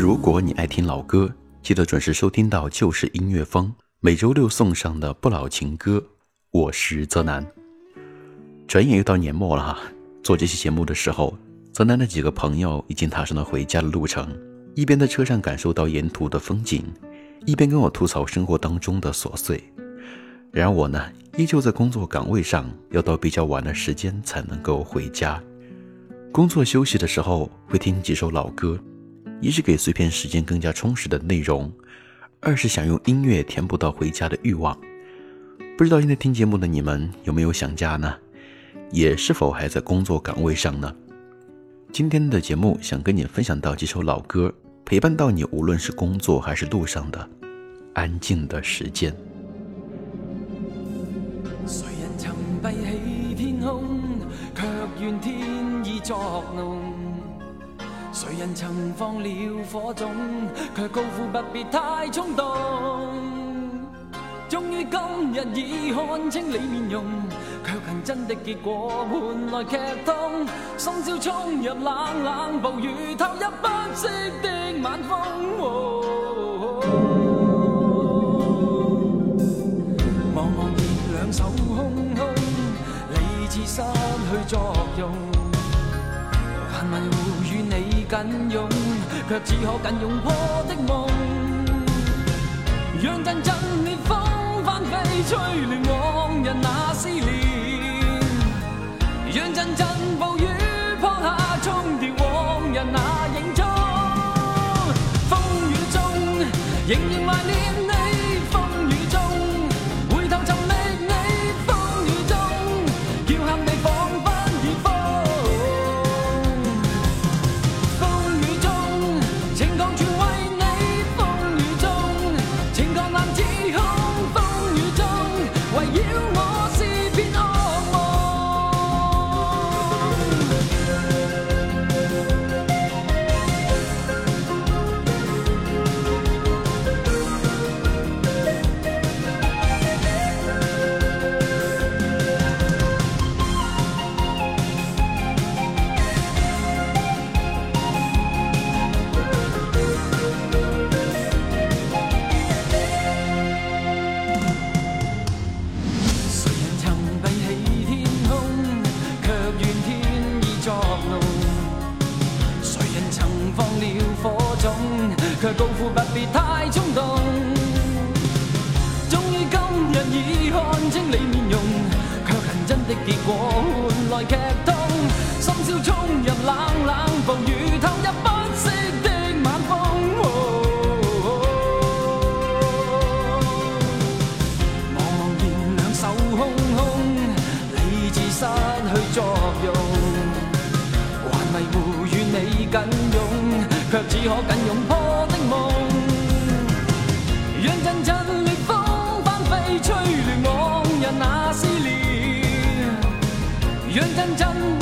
如果你爱听老歌，记得准时收听到《旧时音乐风》每周六送上的《不老情歌》。我是泽南。转眼又到年末了，做这期节目的时候，泽南的几个朋友已经踏上了回家的路程，一边在车上感受到沿途的风景，一边跟我吐槽生活当中的琐碎。然而我呢，依旧在工作岗位上，要到比较晚的时间才能够回家。工作休息的时候，会听几首老歌。一是给碎片时间更加充实的内容，二是想用音乐填补到回家的欲望。不知道现在听节目的你们有没有想家呢？也是否还在工作岗位上呢？今天的节目想跟你分享到几首老歌，陪伴到你无论是工作还是路上的安静的时间。谁人曾放了火种，却高呼不必太冲动。终于今日已看清你面容，却恨真的结果换来剧痛。深宵冲入冷冷暴雨，投入不息的晚风。望望见两手空空，理智失去作用。紧拥，却只可紧拥破的梦。让阵阵烈风翻飞，吹乱往日那思念。让阵阵暴雨泼下，冲跌往日那影踪。风雨中，仍然怀念。了火种，却告诉不必太冲动。终于今日已看清你面容，却恨真的结果换来剧。愿真真。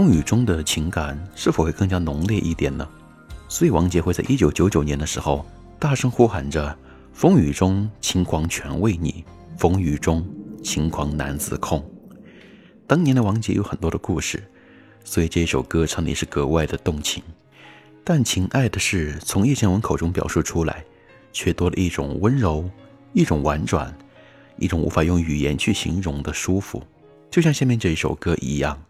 风雨中的情感是否会更加浓烈一点呢？所以王杰会在一九九九年的时候大声呼喊着：“风雨中，情狂全为你；风雨中，情狂难自控。”当年的王杰有很多的故事，所以这首歌唱的也是格外的动情。但情爱的事从叶倩文口中表述出来，却多了一种温柔、一种婉转、一种无法用语言去形容的舒服，就像下面这一首歌一样。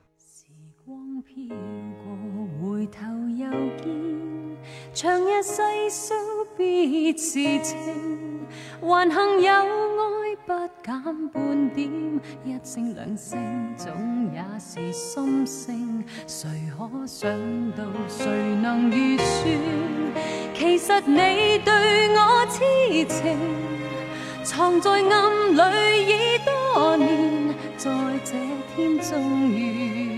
长夜细数别时情，还幸有爱不减半点，一声两声总也是心声，谁可想到，谁能预算？其实你对我痴情，藏在暗里已多年，在这天终于。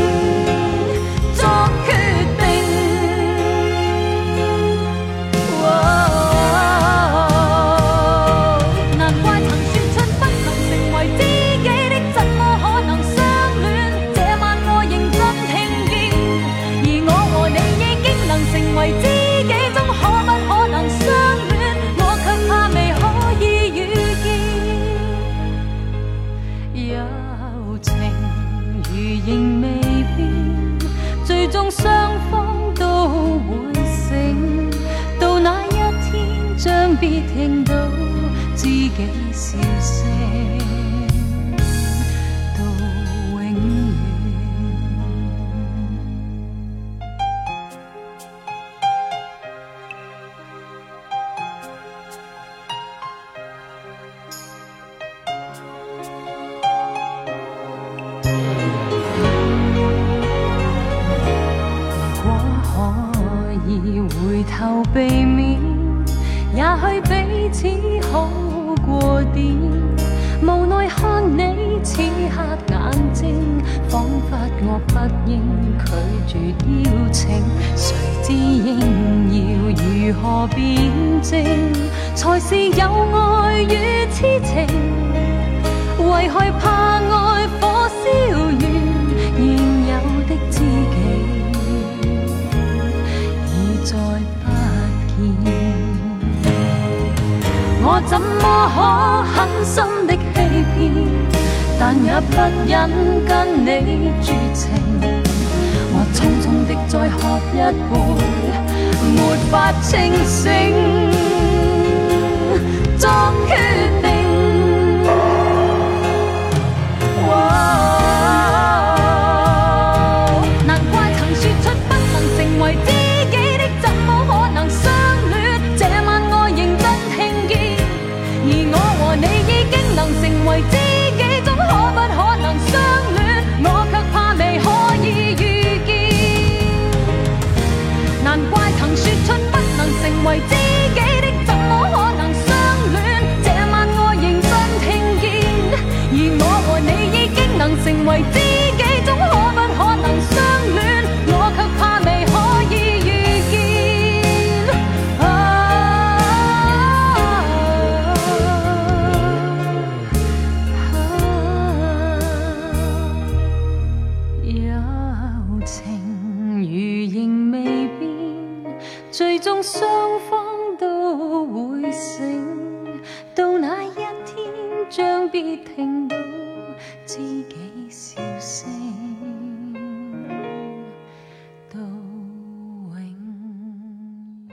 要如何辨證，才是有愛與痴情？為害怕愛火燒完，現有的知己已再不見。我怎麼可狠心的欺騙，但也不忍跟你絕情。我匆匆的再喝一杯。没法清醒。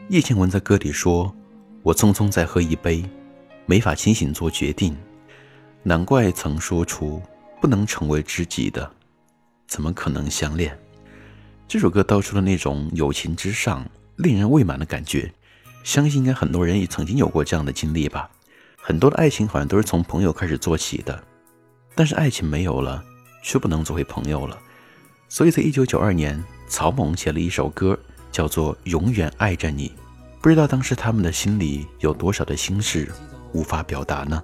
叶倩文在歌里说：“我匆匆再喝一杯，没法清醒做决定。难怪曾说出不能成为知己的，怎么可能相恋？”这首歌道出了那种友情之上令人未满的感觉。相信应该很多人也曾经有过这样的经历吧。很多的爱情好像都是从朋友开始做起的，但是爱情没有了，却不能作为朋友了。所以在一九九二年，曹猛写了一首歌。叫做永远爱着你，不知道当时他们的心里有多少的心事无法表达呢？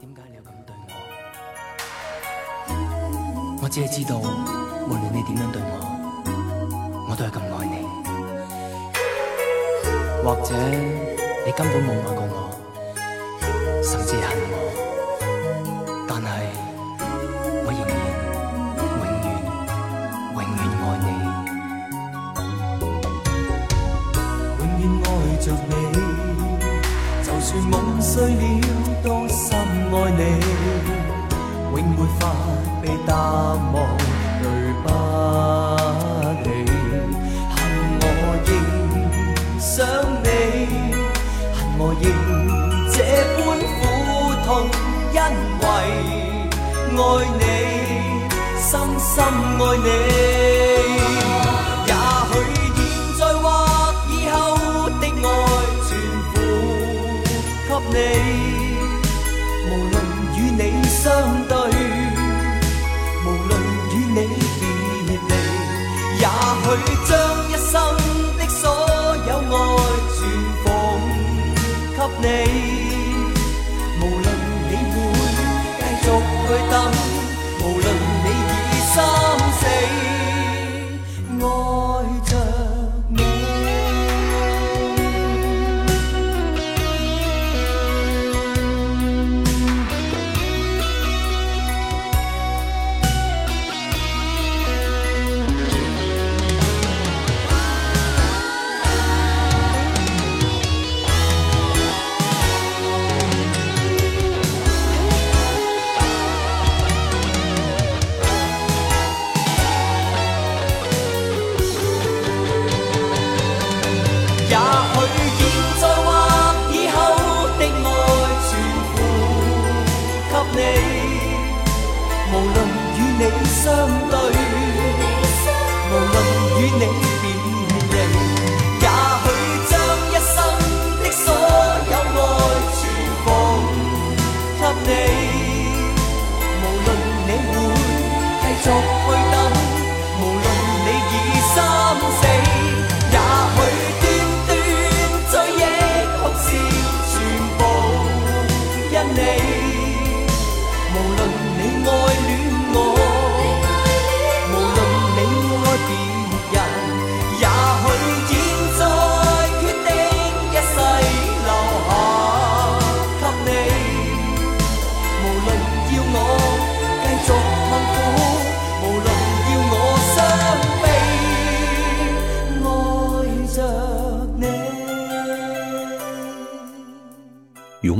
我只系知道，无论你点样对我，我都系咁爱你。或者你根本冇爱过我，甚至。着你，就算梦碎了，都深爱你，永没法被淡忘，对不起。恨我仍想你，恨我仍这般苦痛，因为爱你，深深爱你。你，无论与你相对。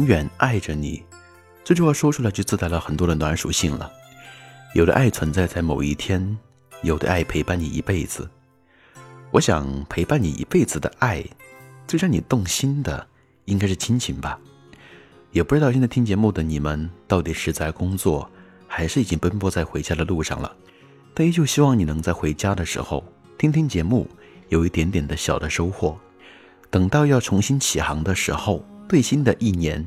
永远爱着你，这句话说出来就自带了很多的暖属性了。有的爱存在在某一天，有的爱陪伴你一辈子。我想陪伴你一辈子的爱，最让你动心的应该是亲情吧。也不知道现在听节目的你们到底是在工作，还是已经奔波在回家的路上了。但依旧希望你能在回家的时候听听节目，有一点点的小的收获。等到要重新起航的时候，对新的一年。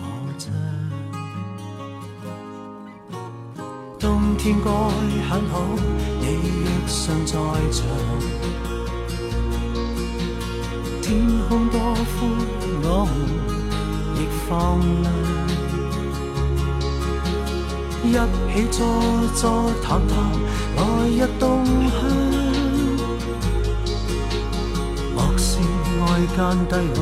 天该很好，你若尚在场，天空多灰，我们亦放亮，一起坐坐谈谈来日动向，莫说爱间低温。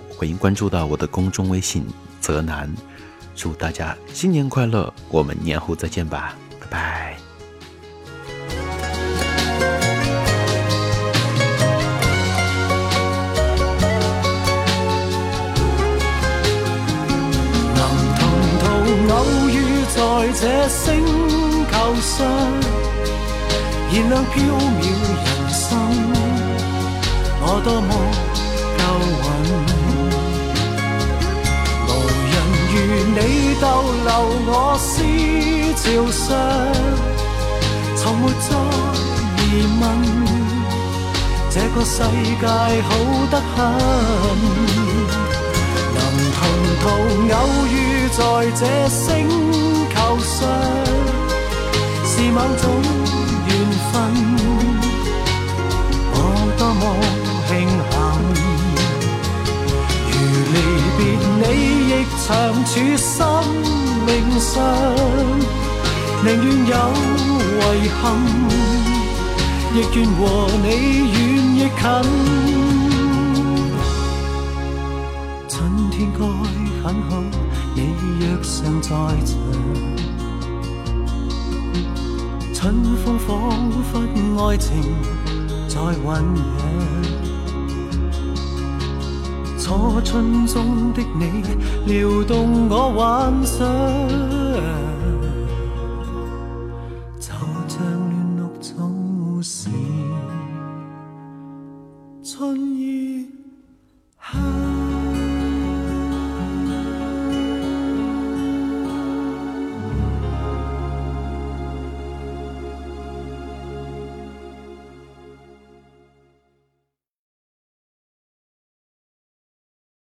欢迎关注到我的公众微信泽南，祝大家新年快乐！我们年后再见吧，拜拜。如你逗留我思潮上，从没再疑问，这个世界好得很，能同途偶遇在这星球上，是某种。处心命上，宁愿有遗憾，亦愿和你远亦近。春天该很好，你若尚在场，春风仿佛爱情在酝酿。我春中的你，撩动我幻想。